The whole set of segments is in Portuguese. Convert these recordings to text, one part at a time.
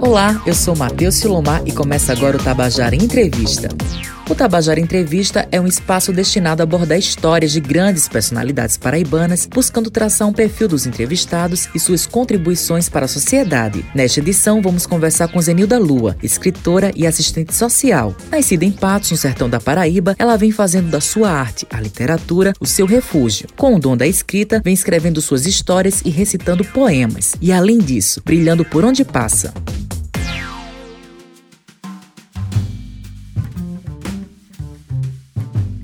Olá, eu sou Matheus Silomar e começa agora o Tabajara Entrevista. O Tabajara Entrevista é um espaço destinado a abordar histórias de grandes personalidades paraibanas, buscando traçar um perfil dos entrevistados e suas contribuições para a sociedade. Nesta edição, vamos conversar com Zenilda Lua, escritora e assistente social. Nascida em Patos, no sertão da Paraíba, ela vem fazendo da sua arte, a literatura, o seu refúgio. Com o dom da escrita, vem escrevendo suas histórias e recitando poemas. E além disso, brilhando por onde passa.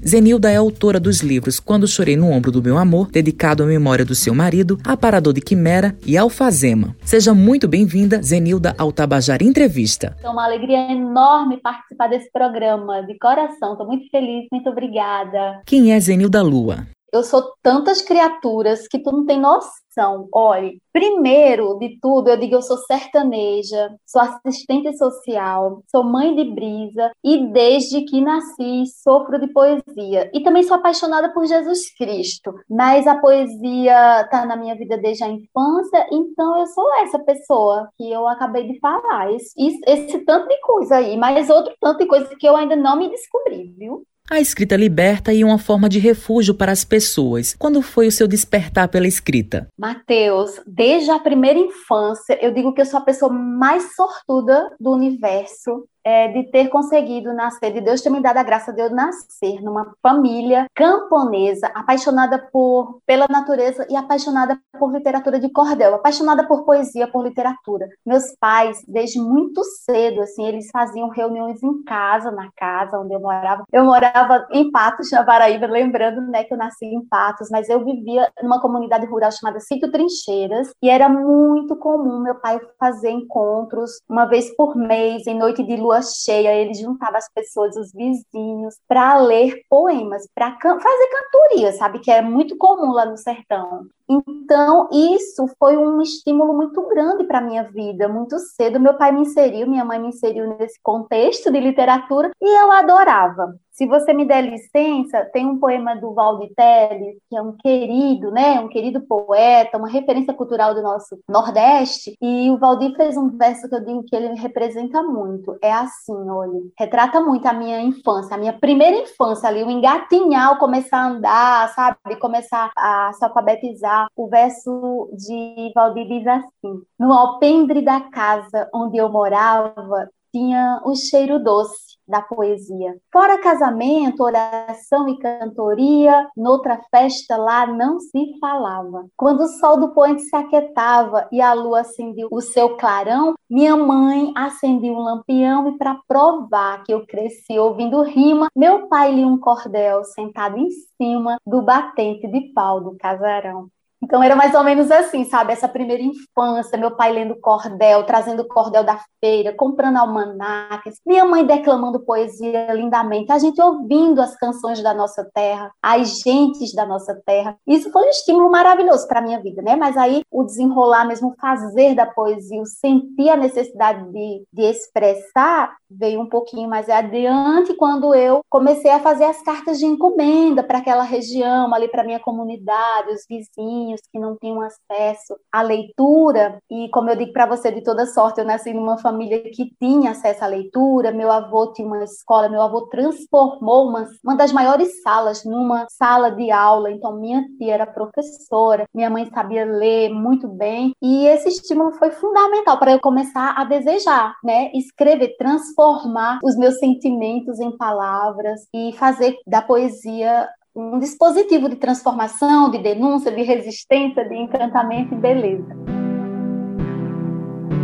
Zenilda é autora dos livros Quando Chorei no Ombro do Meu Amor, dedicado à memória do seu marido, Aparador de Quimera e Alfazema. Seja muito bem-vinda, Zenilda, ao Tabajara Entrevista. É uma alegria enorme participar desse programa, de coração. Estou muito feliz, muito obrigada. Quem é Zenilda Lua? Eu sou tantas criaturas que tu não tem noção. Olhe, primeiro de tudo, eu digo eu sou sertaneja, sou assistente social, sou mãe de brisa e desde que nasci sofro de poesia. E também sou apaixonada por Jesus Cristo. Mas a poesia está na minha vida desde a infância, então eu sou essa pessoa que eu acabei de falar. Esse, esse tanto de coisa aí, mas outro tanto de coisa que eu ainda não me descobri, viu? A escrita liberta e uma forma de refúgio para as pessoas. Quando foi o seu despertar pela escrita? Mateus, desde a primeira infância, eu digo que eu sou a pessoa mais sortuda do universo é, de ter conseguido nascer, de Deus ter me dado a graça de eu nascer numa família camponesa, apaixonada por pela natureza e apaixonada por literatura de cordel, apaixonada por poesia, por literatura. Meus pais, desde muito cedo, assim, eles faziam reuniões em casa, na casa onde eu morava. Eu morava em Patos, na Paraíba, lembrando, né, que eu nasci em Patos, mas eu vivia numa comunidade rural chamada Sítio Trincheiras e era muito comum meu pai fazer encontros uma vez por mês, em noite de lua lua cheia, ele juntava as pessoas, os vizinhos, para ler poemas, para can fazer cantoria, sabe? Que é muito comum lá no sertão. Então, isso foi um estímulo muito grande para a minha vida. Muito cedo, meu pai me inseriu, minha mãe me inseriu nesse contexto de literatura e eu adorava. Se você me der licença, tem um poema do Valdir Teles, que é um querido, né, um querido poeta, uma referência cultural do nosso Nordeste, e o Valdir fez um verso que eu digo que ele representa muito. É assim, olha, retrata muito a minha infância, a minha primeira infância ali, o engatinhar, o começar a andar, sabe, começar a se alfabetizar, o verso de Valdir diz assim: No alpendre da casa onde eu morava, tinha o cheiro doce da poesia. Fora casamento, oração e cantoria, noutra festa lá não se falava. Quando o sol do poente se aquietava e a lua acendia o seu clarão, minha mãe acendia um lampião e para provar que eu cresci ouvindo rima, meu pai lia um cordel sentado em cima do batente de pau do casarão. Então era mais ou menos assim, sabe? Essa primeira infância, meu pai lendo cordel, trazendo cordel da feira, comprando almanacs, minha mãe declamando poesia lindamente, a gente ouvindo as canções da nossa terra, as gentes da nossa terra. Isso foi um estímulo maravilhoso para minha vida, né? Mas aí o desenrolar mesmo, o fazer da poesia, o sentir a necessidade de, de expressar, veio um pouquinho mais adiante quando eu comecei a fazer as cartas de encomenda para aquela região, ali para minha comunidade, os vizinhos que não tinham acesso à leitura, e como eu digo para você, de toda sorte, eu nasci numa família que tinha acesso à leitura, meu avô tinha uma escola, meu avô transformou uma, uma das maiores salas numa sala de aula, então minha tia era professora, minha mãe sabia ler muito bem, e esse estímulo foi fundamental para eu começar a desejar, né, escrever, transformar os meus sentimentos em palavras e fazer da poesia um dispositivo de transformação, de denúncia, de resistência, de encantamento e beleza.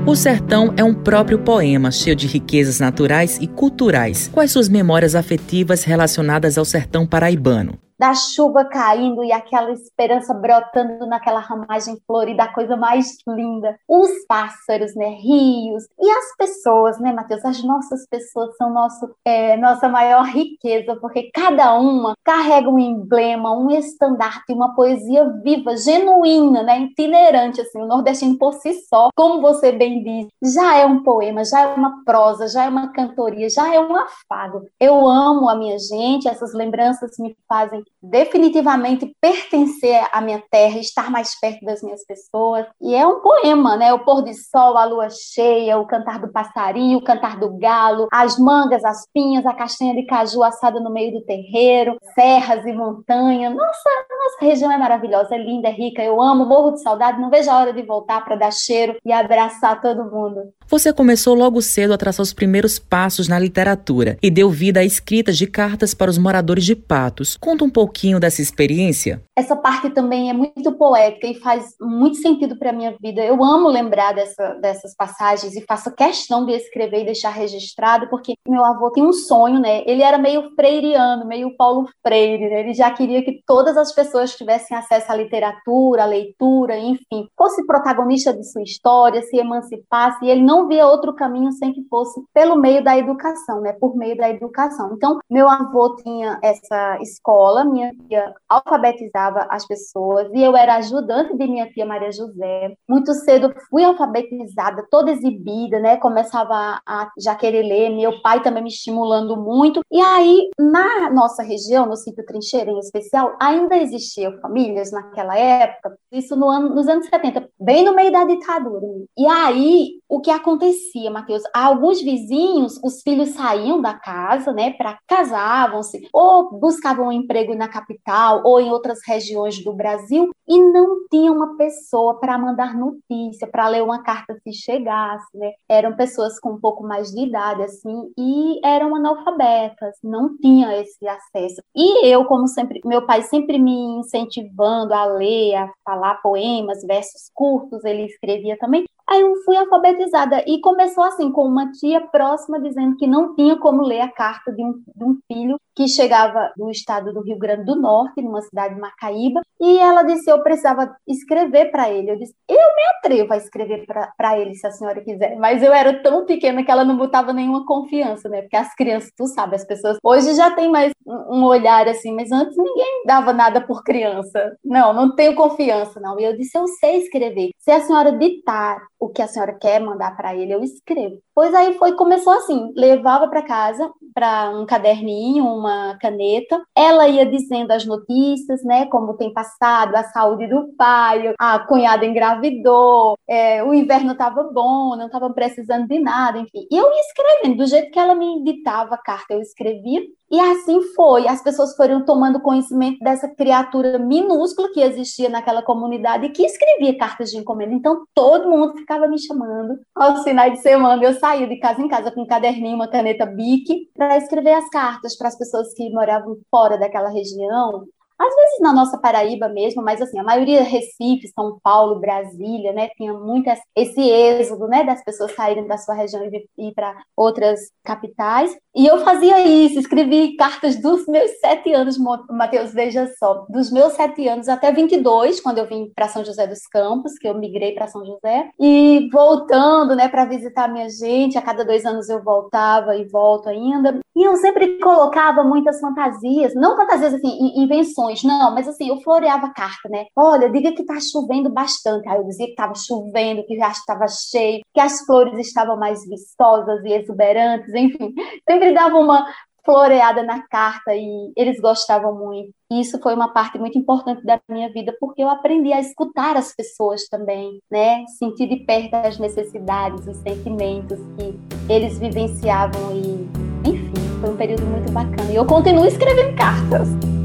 O Sertão é um próprio poema cheio de riquezas naturais e culturais. Quais suas memórias afetivas relacionadas ao sertão paraibano? Da chuva caindo e aquela esperança brotando naquela ramagem florida, a coisa mais linda. Os pássaros, né, rios e as pessoas, né, Matheus? As nossas pessoas são nosso, é, nossa maior riqueza, porque cada uma carrega um emblema, um estandarte, uma poesia viva, genuína, né, itinerante, assim, o nordestino por si só, como você bem diz, já é um poema, já é uma prosa, já é uma cantoria, já é um afago. Eu amo a minha gente, essas lembranças me fazem definitivamente pertencer à minha terra, estar mais perto das minhas pessoas. E é um poema, né? O pôr do sol, a lua cheia, o cantar do passarinho, o cantar do galo, as mangas, as pinhas, a castanha de caju assada no meio do terreiro, serras e montanhas. Nossa, nossa região é maravilhosa, é linda, é rica. Eu amo, morro de saudade, não vejo a hora de voltar para dar cheiro e abraçar todo mundo. Você começou logo cedo a traçar os primeiros passos na literatura e deu vida a escritas de cartas para os moradores de Patos. Conta um pouquinho dessa experiência. Essa parte também é muito poética e faz muito sentido para a minha vida. Eu amo lembrar dessa, dessas passagens e faço questão de escrever e deixar registrado, porque meu avô tem um sonho, né? Ele era meio freiriano, meio Paulo Freire, né? Ele já queria que todas as pessoas tivessem acesso à literatura, à leitura, enfim, fosse protagonista de sua história, se emancipasse, e ele não não via outro caminho sem que fosse pelo meio da educação, né? Por meio da educação. Então, meu avô tinha essa escola, minha tia alfabetizava as pessoas e eu era ajudante de minha tia Maria José. Muito cedo fui alfabetizada, toda exibida, né? Começava a já querer ler, meu pai também me estimulando muito. E aí, na nossa região, no sítio Trincheira em especial, ainda existiam famílias naquela época, isso no ano, nos anos 70, bem no meio da ditadura. E aí, o que acontecia, Matheus? Alguns vizinhos, os filhos saíam da casa, né, para casavam-se, ou buscavam um emprego na capital ou em outras regiões do Brasil e não tinha uma pessoa para mandar notícia, para ler uma carta se chegasse, né? Eram pessoas com um pouco mais de idade, assim, e eram analfabetas, não tinha esse acesso. E eu, como sempre, meu pai sempre me incentivando a ler, a falar poemas, versos curtos, ele escrevia também. Aí eu fui alfabetizada e começou assim, com uma tia próxima dizendo que não tinha como ler a carta de um, de um filho que chegava do estado do Rio Grande do Norte, numa cidade de Macaíba, e ela disse: Eu precisava escrever para ele. Eu disse: Eu me atrevo a escrever para ele, se a senhora quiser. Mas eu era tão pequena que ela não botava nenhuma confiança, né? Porque as crianças, tu sabe, as pessoas hoje já tem mais um olhar assim, mas antes ninguém dava nada por criança. Não, não tenho confiança, não. E eu disse: Eu sei escrever. Se a senhora ditar o que a senhora quer mandar para ele, eu escrevo. Pois aí foi, começou assim, levava para casa, para um caderninho, uma caneta, ela ia dizendo as notícias, né, como tem passado, a saúde do pai, a cunhada engravidou, é, o inverno estava bom, não estava precisando de nada, enfim. E eu ia escrevendo, do jeito que ela me ditava a carta, eu escrevia, e assim foi, as pessoas foram tomando conhecimento dessa criatura minúscula que existia naquela comunidade e que escrevia cartas de encomenda. Então todo mundo ficava me chamando aos finais de semana. Eu saía de casa em casa com um caderninho, uma caneta Bic, para escrever as cartas para as pessoas que moravam fora daquela região, às vezes na nossa Paraíba mesmo, mas assim, a maioria Recife, São Paulo, Brasília, né, tinha muito esse êxodo, né, das pessoas saírem da sua região e ir para outras capitais. E eu fazia isso, escrevi cartas dos meus sete anos, Matheus, veja só, dos meus sete anos até 22, quando eu vim para São José dos Campos, que eu migrei para São José, e voltando, né, para visitar minha gente, a cada dois anos eu voltava e volto ainda. E eu sempre colocava muitas fantasias, não fantasias assim, invenções não, mas assim, eu floreava carta, né? Olha, diga que tá chovendo bastante. Aí eu dizia que estava chovendo, que já estava cheio, que as flores estavam mais vistosas e exuberantes, enfim. Sempre dava uma floreada na carta e eles gostavam muito. E isso foi uma parte muito importante da minha vida, porque eu aprendi a escutar as pessoas também, né? Sentir de perto as necessidades, os sentimentos que eles vivenciavam e, enfim, foi um período muito bacana. E eu continuo escrevendo cartas.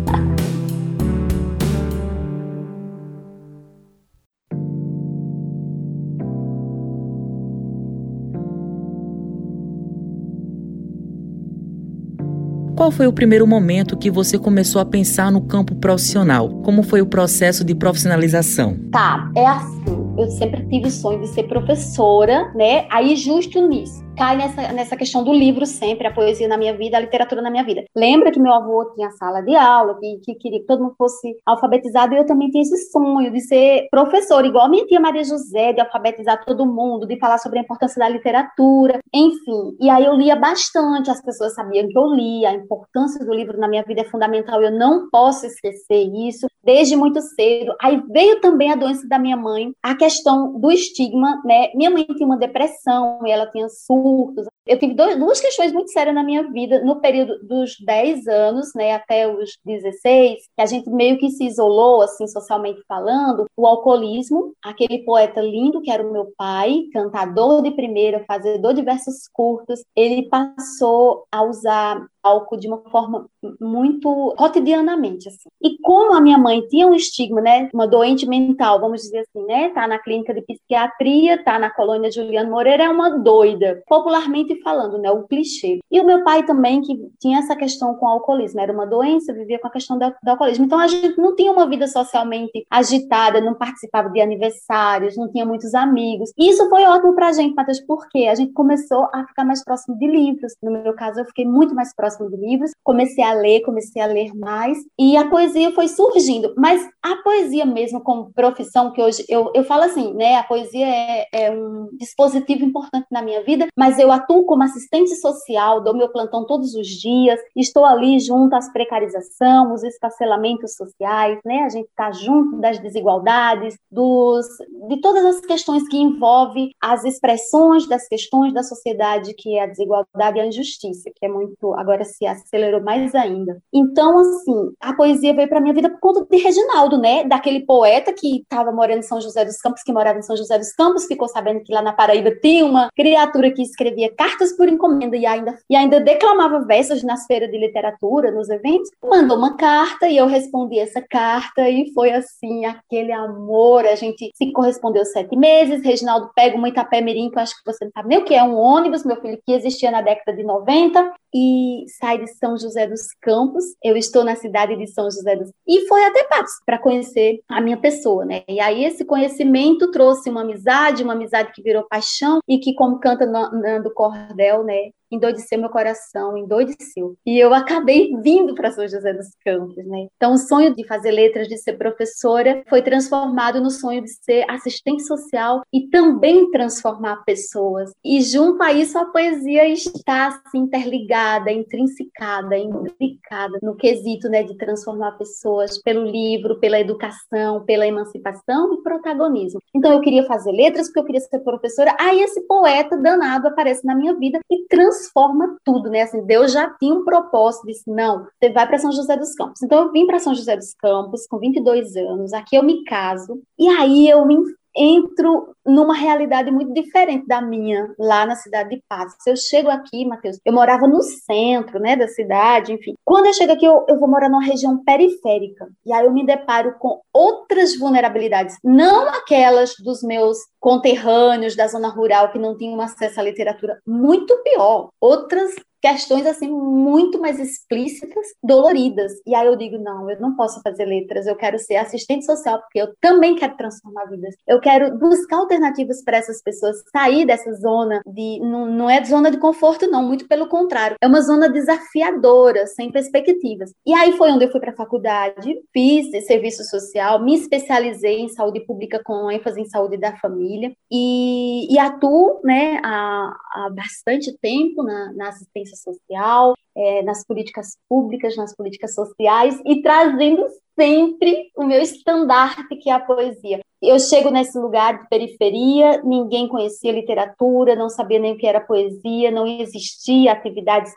Qual foi o primeiro momento que você começou a pensar no campo profissional? Como foi o processo de profissionalização? Tá, é assim. Eu sempre tive sonho de ser professora, né? Aí, justo nisso cai nessa, nessa questão do livro sempre, a poesia na minha vida, a literatura na minha vida. Lembra que meu avô tinha sala de aula, que, que queria que todo mundo fosse alfabetizado, e eu também tinha esse sonho de ser professora, igual a minha tia Maria José, de alfabetizar todo mundo, de falar sobre a importância da literatura, enfim. E aí eu lia bastante, as pessoas sabiam que eu lia, a importância do livro na minha vida é fundamental, eu não posso esquecer isso, desde muito cedo. Aí veio também a doença da minha mãe, a questão do estigma, né? Minha mãe tinha uma depressão, e ela tinha surtos, Eu tive dois, duas questões muito sérias na minha vida, no período dos 10 anos, né, até os 16, que a gente meio que se isolou, assim, socialmente falando, o alcoolismo, aquele poeta lindo que era o meu pai, cantador de primeira, fazedor de versos curtos, ele passou a usar álcool de uma forma muito cotidianamente assim. E como a minha mãe tinha um estigma, né, uma doente mental, vamos dizer assim, né, tá na clínica de psiquiatria, tá na colônia Juliano Moreira, é uma doida, popularmente falando, né, o clichê. E o meu pai também que tinha essa questão com o alcoolismo, era uma doença, vivia com a questão do, do alcoolismo. Então a gente não tinha uma vida socialmente agitada, não participava de aniversários, não tinha muitos amigos. E isso foi ótimo pra gente, Matheus, porque a gente começou a ficar mais próximo de livros. No meu caso, eu fiquei muito mais próximo de livros, comecei a ler, comecei a ler mais, e a poesia foi surgindo. Mas a poesia mesmo como profissão, que hoje eu, eu falo assim, né? A poesia é, é um dispositivo importante na minha vida, mas eu atuo como assistente social, dou meu plantão todos os dias, estou ali junto às precarização, os esfacelamentos sociais, né? A gente está junto das desigualdades, dos, de todas as questões que envolvem as expressões das questões da sociedade, que é a desigualdade e a injustiça, que é muito agora se acelerou mais ainda. Então, assim, a poesia veio para minha vida por conta de Reginaldo, né? Daquele poeta que estava morando em São José dos Campos, que morava em São José dos Campos, ficou sabendo que lá na Paraíba tinha uma criatura que escrevia cartas por encomenda e ainda, e ainda declamava versos nas feiras de literatura, nos eventos. Mandou uma carta e eu respondi essa carta e foi assim, aquele amor. A gente se correspondeu sete meses. Reginaldo pega uma Itapé Mirim, que eu acho que você não sabe nem o que é um ônibus, meu filho, que existia na década de 90, e sai de São José dos Campos. Eu estou na cidade de São José dos e foi até Patos para conhecer a minha pessoa, né? E aí esse conhecimento trouxe uma amizade, uma amizade que virou paixão e que como canta Nando Cordel, né? Endoideceu meu coração, endoideceu. E eu acabei vindo para São José dos Campos, né? Então, o sonho de fazer letras, de ser professora, foi transformado no sonho de ser assistente social e também transformar pessoas. E junto a isso, a poesia está assim, interligada, intrinsecada, implicada no quesito né, de transformar pessoas pelo livro, pela educação, pela emancipação e protagonismo. Então, eu queria fazer letras porque eu queria ser professora. Aí, esse poeta danado aparece na minha vida e transforma transforma tudo, né? Assim, Deus já tinha um propósito, disse, não, você vai para São José dos Campos. Então eu vim para São José dos Campos com 22 anos, aqui eu me caso, e aí eu me entro numa realidade muito diferente da minha, lá na cidade de Patos. Eu chego aqui, Matheus, eu morava no centro, né, da cidade, enfim. Quando eu chego aqui, eu, eu vou morar numa região periférica. E aí eu me deparo com outras vulnerabilidades, não aquelas dos meus conterrâneos da zona rural que não tinham acesso à literatura, muito pior. Outras questões assim muito mais explícitas, doloridas. E aí eu digo, não, eu não posso fazer letras, eu quero ser assistente social porque eu também quero transformar vidas. Eu quero buscar alternativas para essas pessoas sair dessa zona de não, não é zona de conforto não, muito pelo contrário. É uma zona desafiadora, sem perspectivas. E aí foi onde eu fui para a faculdade, fiz serviço social, me especializei em saúde pública com ênfase em saúde da família e, e atuo, né, há, há bastante tempo na, na assistência social, é, nas políticas públicas, nas políticas sociais e trazendo sempre o meu estandarte, que é a poesia. Eu chego nesse lugar de periferia, ninguém conhecia literatura, não sabia nem o que era poesia, não existia atividades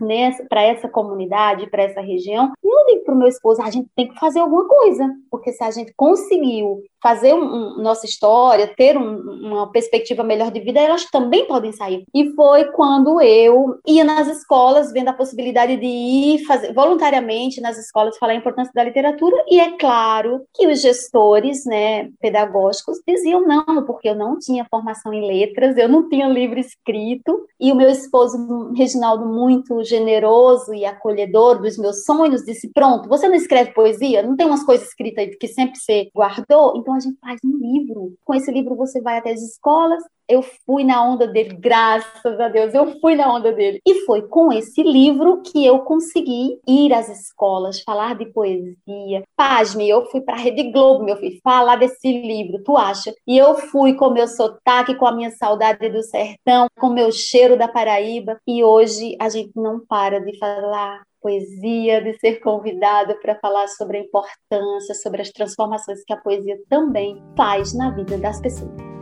para essa comunidade, para essa região. E eu digo para o meu esposo: a gente tem que fazer alguma coisa, porque se a gente conseguiu fazer um, um, nossa história, ter um, uma perspectiva melhor de vida, elas também podem sair. E foi quando eu ia nas escolas, vendo a possibilidade de ir fazer voluntariamente nas escolas falar a importância da literatura, e é claro que os gestores, né, pedagógicos diziam não, porque eu não tinha formação em letras, eu não tinha livro escrito, e o meu esposo, Reginaldo, muito generoso e acolhedor dos meus sonhos, disse: Pronto, você não escreve poesia? Não tem umas coisas escritas aí que sempre você guardou? Então a gente faz um livro. Com esse livro você vai até as escolas, eu fui na onda dele, graças a Deus, eu fui na onda dele. E foi com esse livro que eu consegui ir às escolas, falar de poesia. Pasme, eu fui para a Rede Globo, meu filho, falar desse livro, tu acha? E eu fui com meu sotaque, com a minha saudade do sertão, com meu cheiro da Paraíba. E hoje a gente não para de falar poesia, de ser convidada para falar sobre a importância, sobre as transformações que a poesia também faz na vida das pessoas.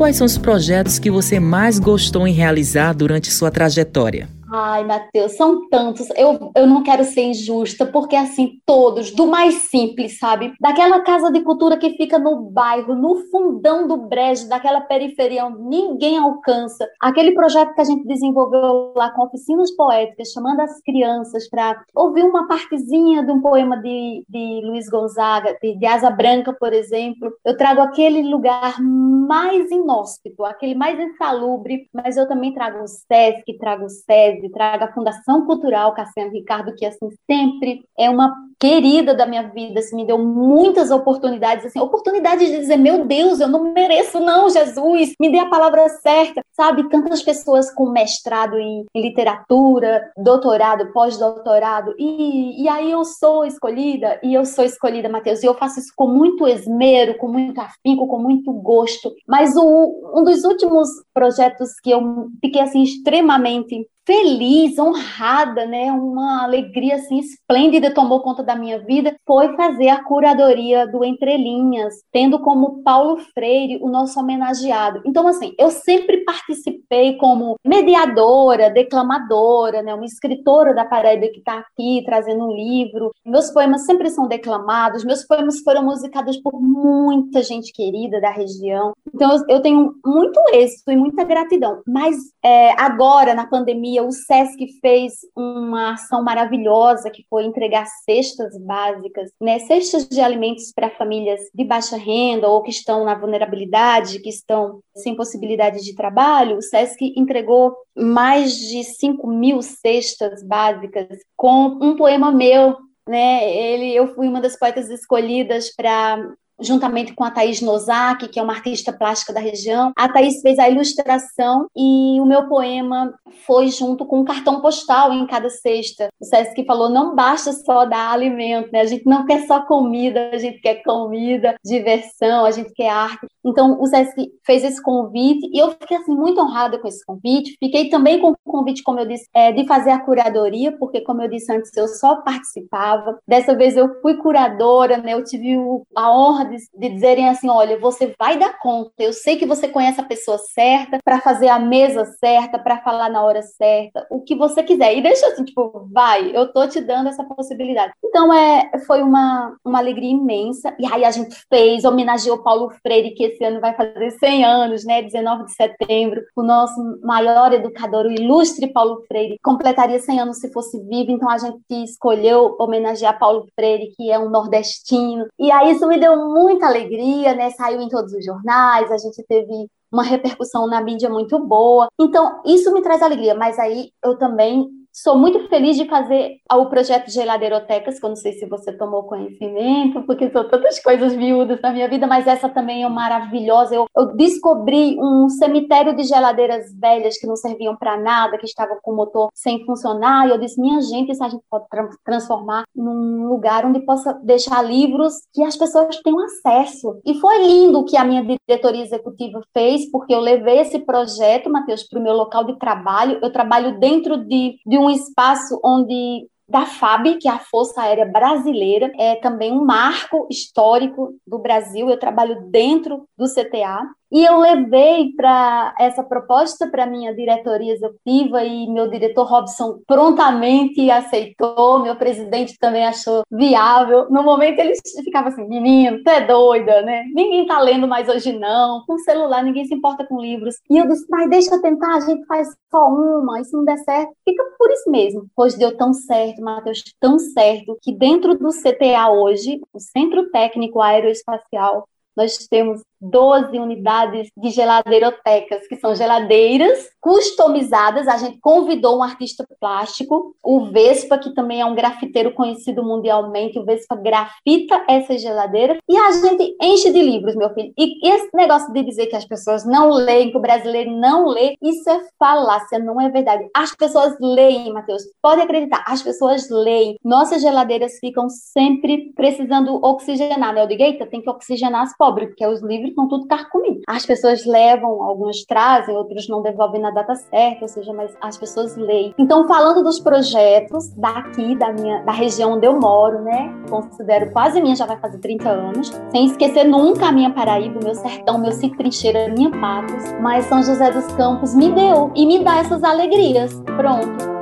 Quais são os projetos que você mais gostou em realizar durante sua trajetória? Ai, Matheus, são tantos. Eu, eu não quero ser injusta, porque assim, todos, do mais simples, sabe? Daquela casa de cultura que fica no bairro, no fundão do brejo, daquela periferia onde ninguém alcança. Aquele projeto que a gente desenvolveu lá com oficinas poéticas, chamando as crianças para ouvir uma partezinha de um poema de, de Luiz Gonzaga, de, de Asa Branca, por exemplo. Eu trago aquele lugar mais inóspito, aquele mais insalubre, mas eu também trago o SESC, trago o SESI, traga a Fundação Cultural Cassiano Ricardo, que assim sempre é uma querida da minha vida, assim, me deu muitas oportunidades, assim, oportunidades de dizer, meu Deus, eu não mereço não, Jesus, me dê a palavra certa, sabe? Tantas pessoas com mestrado em, em literatura, doutorado, pós-doutorado, e, e aí eu sou escolhida, e eu sou escolhida, Mateus, e eu faço isso com muito esmero, com muito afinco, com muito gosto, mas o, um dos últimos projetos que eu fiquei, assim, extremamente feliz, honrada, né? Uma alegria assim esplêndida tomou conta da minha vida, foi fazer a curadoria do Entre Linhas, tendo como Paulo Freire o nosso homenageado. Então assim, eu sempre participei como mediadora, declamadora, né? Uma escritora da Paraíba que está aqui trazendo um livro. Meus poemas sempre são declamados, meus poemas foram musicados por muita gente querida da região. Então eu tenho muito êxito e muita gratidão. Mas é, agora na pandemia o SESC fez uma ação maravilhosa que foi entregar cestas básicas, né, cestas de alimentos para famílias de baixa renda ou que estão na vulnerabilidade, que estão sem possibilidade de trabalho. O SESC entregou mais de 5 mil cestas básicas com um poema meu né? Ele, eu fui uma das poetas escolhidas para juntamente com a Thaís Nozaki, que é uma artista plástica da região. A Thaís fez a ilustração e o meu poema foi junto com um cartão postal em cada cesta. O Sesc falou: não basta só dar alimento, né? A gente não quer só comida, a gente quer comida, diversão, a gente quer arte. Então, o Sesc fez esse convite e eu fiquei assim muito honrada com esse convite. Fiquei também com o convite, como eu disse, é, de fazer a curadoria, porque, como eu disse antes, eu só participava. Dessa vez eu fui curadora, né? Eu tive a honra de, de dizerem assim: olha, você vai dar conta. Eu sei que você conhece a pessoa certa para fazer a mesa certa, para falar na hora certa, o que você quiser. E deixa assim, tipo, vai, eu tô te dando essa possibilidade. Então, é, foi uma, uma alegria imensa. E aí a gente fez, homenageou Paulo Freire, que esse ano vai fazer 100 anos, né? 19 de setembro. O nosso maior educador, o ilustre Paulo Freire, completaria 100 anos se fosse vivo. Então, a gente escolheu homenagear Paulo Freire, que é um nordestino. E aí isso me deu muito muita alegria, né? Saiu em todos os jornais, a gente teve uma repercussão na mídia muito boa. Então, isso me traz alegria, mas aí eu também Sou muito feliz de fazer o projeto de Geladeirotecas, que eu não sei se você tomou conhecimento, porque são tantas coisas viúdas na minha vida, mas essa também é maravilhosa. Eu, eu descobri um cemitério de geladeiras velhas que não serviam para nada, que estavam com o motor sem funcionar, e eu disse, minha gente, isso a gente pode tra transformar num lugar onde possa deixar livros que as pessoas tenham acesso. E foi lindo o que a minha diretoria executiva fez, porque eu levei esse projeto, Matheus, para o meu local de trabalho. Eu trabalho dentro de, de um espaço onde da FAB, que é a Força Aérea Brasileira, é também um marco histórico do Brasil. Eu trabalho dentro do CTA. E eu levei para essa proposta para minha diretoria executiva e meu diretor Robson prontamente aceitou, meu presidente também achou viável. No momento ele ficava assim: menino, tu é doida, né? Ninguém tá lendo mais hoje não, com celular ninguém se importa com livros. E eu disse: mas deixa eu tentar, a gente faz só uma, e se não der certo, fica por isso mesmo. Pois deu tão certo, Matheus, tão certo, que dentro do CTA hoje, o Centro Técnico Aeroespacial, nós temos 12 unidades de geladeirotecas, que são geladeiras customizadas. A gente convidou um artista plástico, o Vespa, que também é um grafiteiro conhecido mundialmente. O Vespa grafita essas geladeiras e a gente enche de livros, meu filho. E esse negócio de dizer que as pessoas não leem, que o brasileiro não lê, isso é falácia, não é verdade. As pessoas leem, Matheus. Pode acreditar, as pessoas leem. Nossas geladeiras ficam sempre precisando oxigenar, né? Eu digo, eita, tem que oxigenar as pobres, porque os livros estão tudo carcomidos. As pessoas levam, alguns trazem, outros não devolvem na data certa, ou seja, mas as pessoas leem. Então, falando dos projetos daqui, da minha, da região onde eu moro, né? Considero quase minha, já vai fazer 30 anos. Sem esquecer nunca a minha Paraíba, o meu sertão, meu sítio trincheira, minha Patos. Mas São José dos Campos me deu e me dá essas alegrias. Pronto.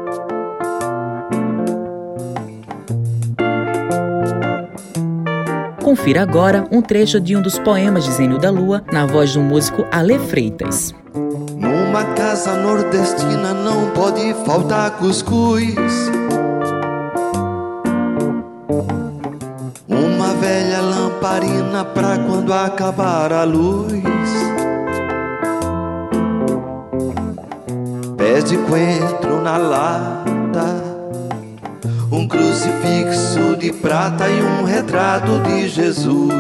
Confira agora um trecho de um dos poemas de Zenil da Lua, na voz do músico Ale Freitas. Numa casa nordestina não pode faltar cuscuz. Uma velha lamparina pra quando acabar a luz. Pés de coentro na lata um crucifixo de prata e um retrato de Jesus.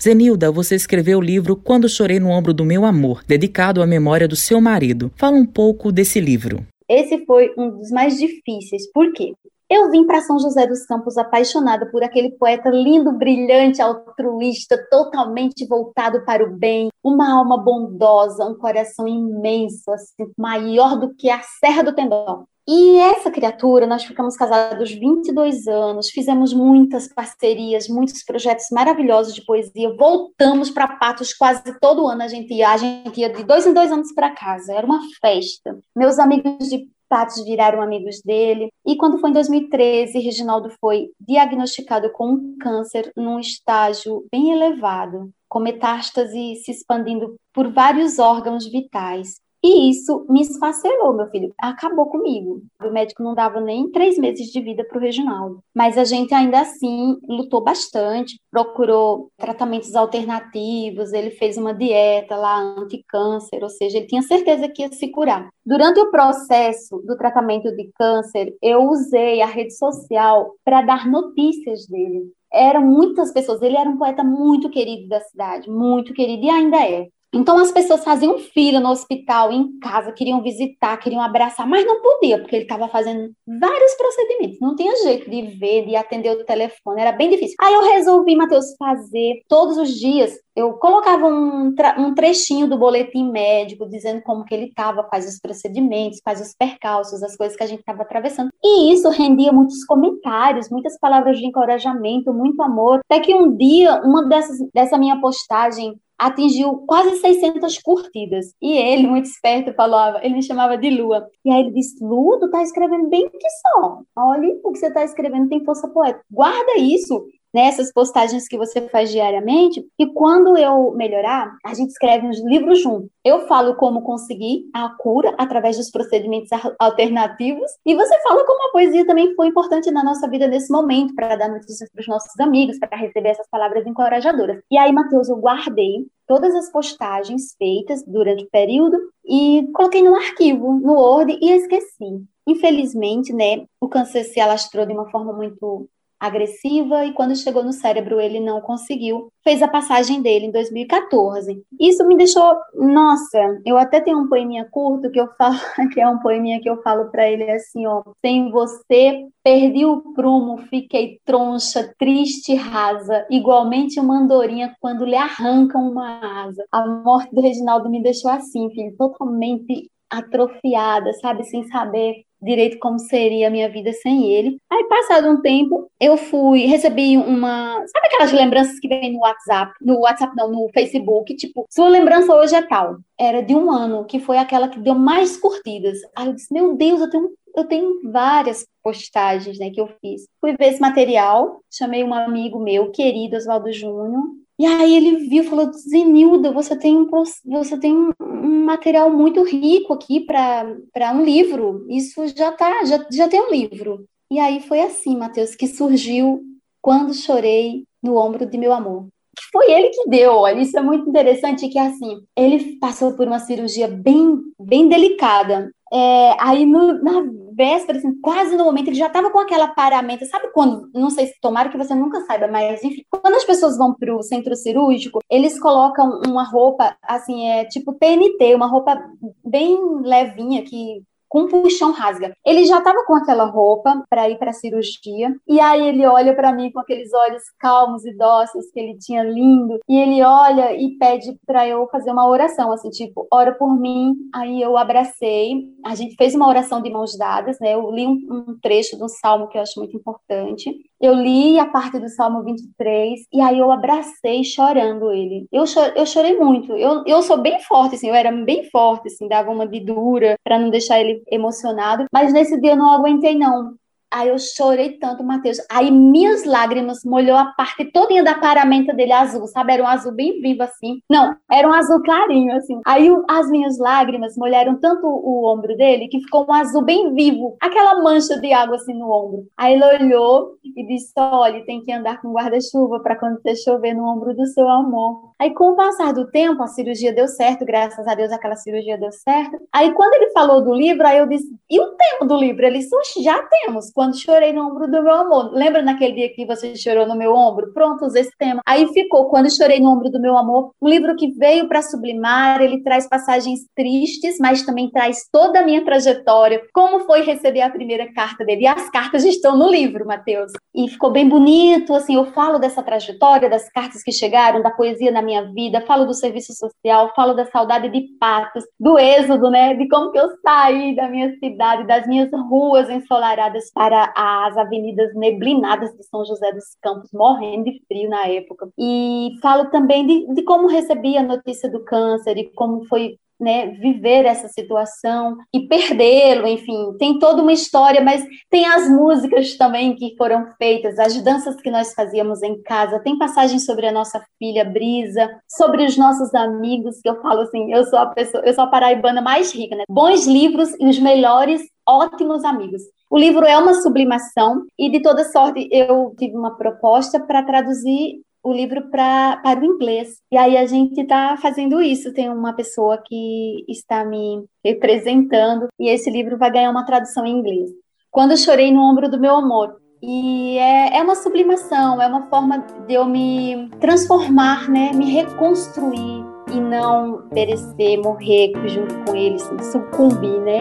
Zenilda, você escreveu o livro Quando Chorei no Ombro do Meu Amor, dedicado à memória do seu marido. Fala um pouco desse livro. Esse foi um dos mais difíceis. Por quê? Eu vim para São José dos Campos apaixonada por aquele poeta lindo, brilhante, altruísta, totalmente voltado para o bem, uma alma bondosa, um coração imenso, assim, maior do que a Serra do Tendão. E essa criatura, nós ficamos casados 22 anos, fizemos muitas parcerias, muitos projetos maravilhosos de poesia, voltamos para Patos quase todo ano, a gente ia, a gente ia de dois em dois anos para casa, era uma festa. Meus amigos de Patos viraram amigos dele. E quando foi em 2013, Reginaldo foi diagnosticado com um câncer num estágio bem elevado, com metástase se expandindo por vários órgãos vitais. E isso me esfacelou, meu filho. Acabou comigo. O médico não dava nem três meses de vida para o Reginaldo. Mas a gente ainda assim lutou bastante, procurou tratamentos alternativos, ele fez uma dieta lá anti-câncer, ou seja, ele tinha certeza que ia se curar. Durante o processo do tratamento de câncer, eu usei a rede social para dar notícias dele eram muitas pessoas. Ele era um poeta muito querido da cidade, muito querido e ainda é. Então as pessoas faziam fila no hospital, em casa, queriam visitar, queriam abraçar, mas não podia, porque ele estava fazendo vários procedimentos. Não tinha jeito de ver, de atender o telefone, era bem difícil. Aí eu resolvi, Matheus, fazer todos os dias. Eu colocava um, um trechinho do boletim médico dizendo como que ele estava, quais os procedimentos, quais os percalços, as coisas que a gente estava atravessando. E isso rendia muitos comentários, muitas palavras de encorajamento, muito amor. Até que um dia, uma dessas, dessa minha postagem atingiu quase 600 curtidas. E ele, muito esperto, falava, ele me chamava de Lua. E aí ele disse: Lua, tu tá escrevendo bem que só. Olha o que você tá escrevendo, tem força poética. Guarda isso nessas postagens que você faz diariamente, e quando eu melhorar, a gente escreve uns livros juntos. Eu falo como conseguir a cura através dos procedimentos alternativos, e você fala como a poesia também foi importante na nossa vida nesse momento, para dar notícias para os nossos amigos, para receber essas palavras encorajadoras. E aí, Matheus, eu guardei todas as postagens feitas durante o período e coloquei no arquivo, no Word, e esqueci. Infelizmente, né, o câncer se alastrou de uma forma muito agressiva e quando chegou no cérebro ele não conseguiu. Fez a passagem dele em 2014. Isso me deixou, nossa, eu até tenho um poeminha curto que eu falo, que é um poeminha que eu falo para ele assim, ó, sem você perdi o prumo, fiquei troncha, triste, rasa, igualmente uma andorinha quando lhe arrancam uma asa. A morte do Reginaldo me deixou assim, filho, totalmente atrofiada, sabe, sem saber direito como seria a minha vida sem ele. Aí, passado um tempo, eu fui, recebi uma. Sabe aquelas lembranças que vem no WhatsApp? No WhatsApp, não, no Facebook, tipo, sua lembrança hoje é tal. Era de um ano, que foi aquela que deu mais curtidas. Aí eu disse, meu Deus, eu tenho eu tenho várias postagens né, que eu fiz. Fui ver esse material, chamei um amigo meu, querido Oswaldo Júnior, e aí ele viu falou: Zenilda, você tem, você tem um material muito rico aqui para um livro. Isso já tá, já, já tem um livro. E aí foi assim, Matheus, que surgiu quando chorei no ombro de meu amor. Que foi ele que deu, olha, isso é muito interessante, que assim, ele passou por uma cirurgia bem, bem delicada. É, aí no, na véspera, assim, quase no momento, ele já estava com aquela paramenta. Sabe quando? Não sei se tomara que você nunca saiba, mas enfim, quando as pessoas vão para o centro cirúrgico, eles colocam uma roupa, assim, é tipo TNT, uma roupa bem levinha que com puxão rasga. Ele já estava com aquela roupa para ir para a cirurgia, e aí ele olha para mim com aqueles olhos calmos e dóceis que ele tinha lindo, e ele olha e pede para eu fazer uma oração, assim, tipo, ora por mim. Aí eu abracei, a gente fez uma oração de mãos dadas, né? Eu li um, um trecho de um salmo que eu acho muito importante. Eu li a parte do Salmo 23 e aí eu abracei chorando ele. Eu, eu chorei muito. Eu, eu sou bem forte, assim, eu era bem forte, assim, dava uma de dura para não deixar ele emocionado. Mas nesse dia eu não aguentei, não. Aí eu chorei tanto, Matheus. Aí minhas lágrimas molhou a parte todinha da paramenta dele azul, sabe? Era um azul bem vivo assim. Não, era um azul clarinho assim. Aí as minhas lágrimas molharam tanto o ombro dele que ficou um azul bem vivo, aquela mancha de água assim no ombro. Aí ele olhou e disse: "Olha, tem que andar com guarda-chuva para quando você chover no ombro do seu amor". Aí com o passar do tempo, a cirurgia deu certo, graças a Deus aquela cirurgia deu certo. Aí quando ele falou do livro, aí eu disse: "E o tempo do livro?" Ele disse: "Já temos" quando chorei no ombro do meu amor. Lembra naquele dia que você chorou no meu ombro? Pronto, usei esse tema. Aí ficou, quando chorei no ombro do meu amor, um livro que veio para sublimar, ele traz passagens tristes, mas também traz toda a minha trajetória, como foi receber a primeira carta dele. E as cartas estão no livro, Mateus. E ficou bem bonito, assim, eu falo dessa trajetória, das cartas que chegaram, da poesia na minha vida, falo do serviço social, falo da saudade de Patos, do êxodo, né, de como que eu saí da minha cidade, das minhas ruas ensolaradas para para as avenidas neblinadas de São José dos Campos, morrendo de frio na época. E falo também de, de como recebi a notícia do câncer e como foi né, viver essa situação e perdê-lo, enfim, tem toda uma história, mas tem as músicas também que foram feitas, as danças que nós fazíamos em casa, tem passagens sobre a nossa filha Brisa, sobre os nossos amigos, que eu falo assim, eu sou a pessoa, eu sou a paraibana mais rica, né? Bons livros e os melhores, ótimos amigos. O livro é uma sublimação e, de toda sorte, eu tive uma proposta para traduzir o livro pra, para o inglês. E aí a gente está fazendo isso. Tem uma pessoa que está me representando e esse livro vai ganhar uma tradução em inglês. Quando eu chorei no ombro do meu amor. E é, é uma sublimação, é uma forma de eu me transformar, né? Me reconstruir e não perecer, morrer junto com eles, sucumbir, né?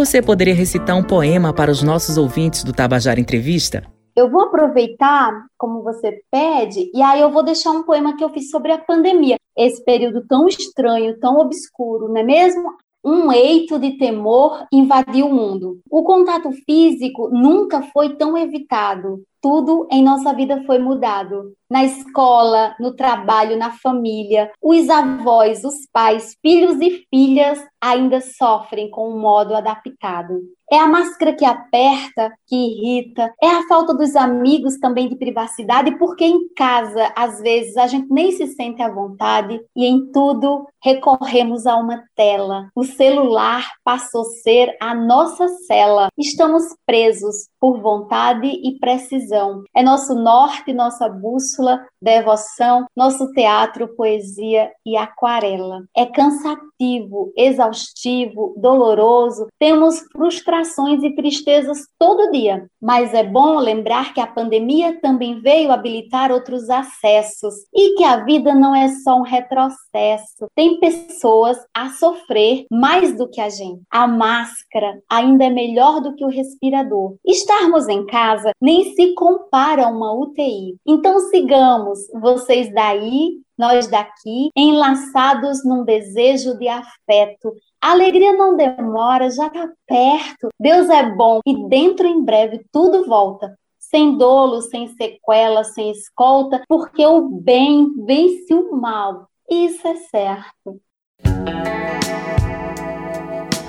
Você poderia recitar um poema para os nossos ouvintes do Tabajara Entrevista? Eu vou aproveitar, como você pede, e aí eu vou deixar um poema que eu fiz sobre a pandemia. Esse período tão estranho, tão obscuro, não é mesmo? Um eito de temor invadiu o mundo. O contato físico nunca foi tão evitado. Tudo em nossa vida foi mudado. Na escola, no trabalho, na família, os avós, os pais, filhos e filhas ainda sofrem com o modo adaptado. É a máscara que aperta, que irrita, é a falta dos amigos também de privacidade, porque em casa, às vezes, a gente nem se sente à vontade e em tudo recorremos a uma tela. O celular passou a ser a nossa cela. Estamos presos por vontade e precisão. É nosso norte, nossa bússola, devoção, nosso teatro, poesia e aquarela. É cansativo, exaustivo, doloroso, temos frustrações e tristezas todo dia, mas é bom lembrar que a pandemia também veio habilitar outros acessos e que a vida não é só um retrocesso. Tem pessoas a sofrer mais do que a gente. A máscara ainda é melhor do que o respirador. Estarmos em casa nem se compara a uma UTI. Então sigamos vocês daí, nós daqui, enlaçados num desejo de afeto. A alegria não demora, já está perto. Deus é bom e dentro em breve tudo volta. Sem dolo, sem sequela, sem escolta, porque o bem vence o mal. Isso é certo.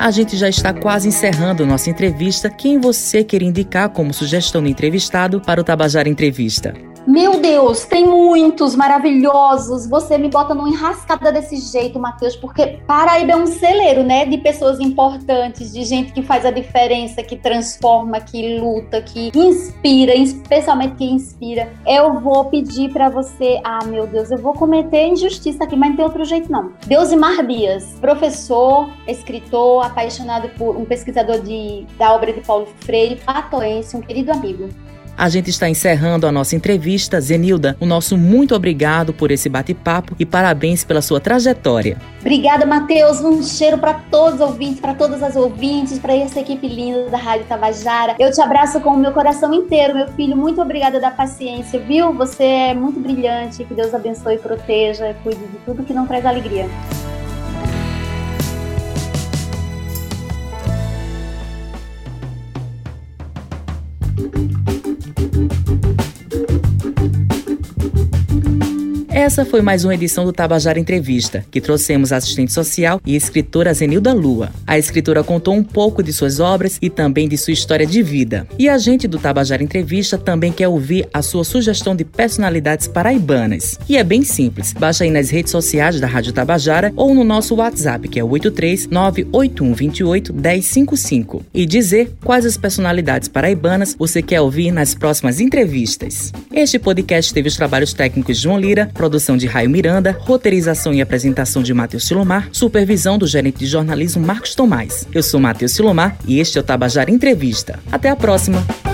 A gente já está quase encerrando nossa entrevista. Quem você quer indicar como sugestão do entrevistado para o Tabajara Entrevista? Meu Deus, tem muitos maravilhosos. Você me bota numa enrascada desse jeito, Matheus, porque Paraíba é um celeiro, né? De pessoas importantes, de gente que faz a diferença, que transforma, que luta, que inspira, especialmente que inspira. Eu vou pedir para você. Ah, meu Deus, eu vou cometer injustiça aqui, mas não tem outro jeito, não. Deus e Marbias, professor, escritor, apaixonado por um pesquisador de, da obra de Paulo Freire, patoense, um querido amigo. A gente está encerrando a nossa entrevista. Zenilda, o nosso muito obrigado por esse bate-papo e parabéns pela sua trajetória. Obrigada, Matheus. Um cheiro para todos os ouvintes, para todas as ouvintes, para essa equipe linda da Rádio Tabajara. Eu te abraço com o meu coração inteiro, meu filho. Muito obrigada da paciência, viu? Você é muito brilhante. Que Deus abençoe e proteja, cuide de tudo que não traz alegria. Essa foi mais uma edição do Tabajara Entrevista, que trouxemos a assistente social e escritora Zenilda Lua. A escritora contou um pouco de suas obras e também de sua história de vida. E a gente do Tabajara Entrevista também quer ouvir a sua sugestão de personalidades paraibanas. E é bem simples, baixa aí nas redes sociais da Rádio Tabajara ou no nosso WhatsApp, que é o 83981281055, e dizer quais as personalidades paraibanas você quer ouvir nas próximas entrevistas. Este podcast teve os trabalhos técnicos de João Lira, produção de Raio Miranda, roteirização e apresentação de Matheus Silomar, supervisão do gerente de jornalismo Marcos Tomás. Eu sou Matheus Silomar e este é o Tabajara Entrevista. Até a próxima!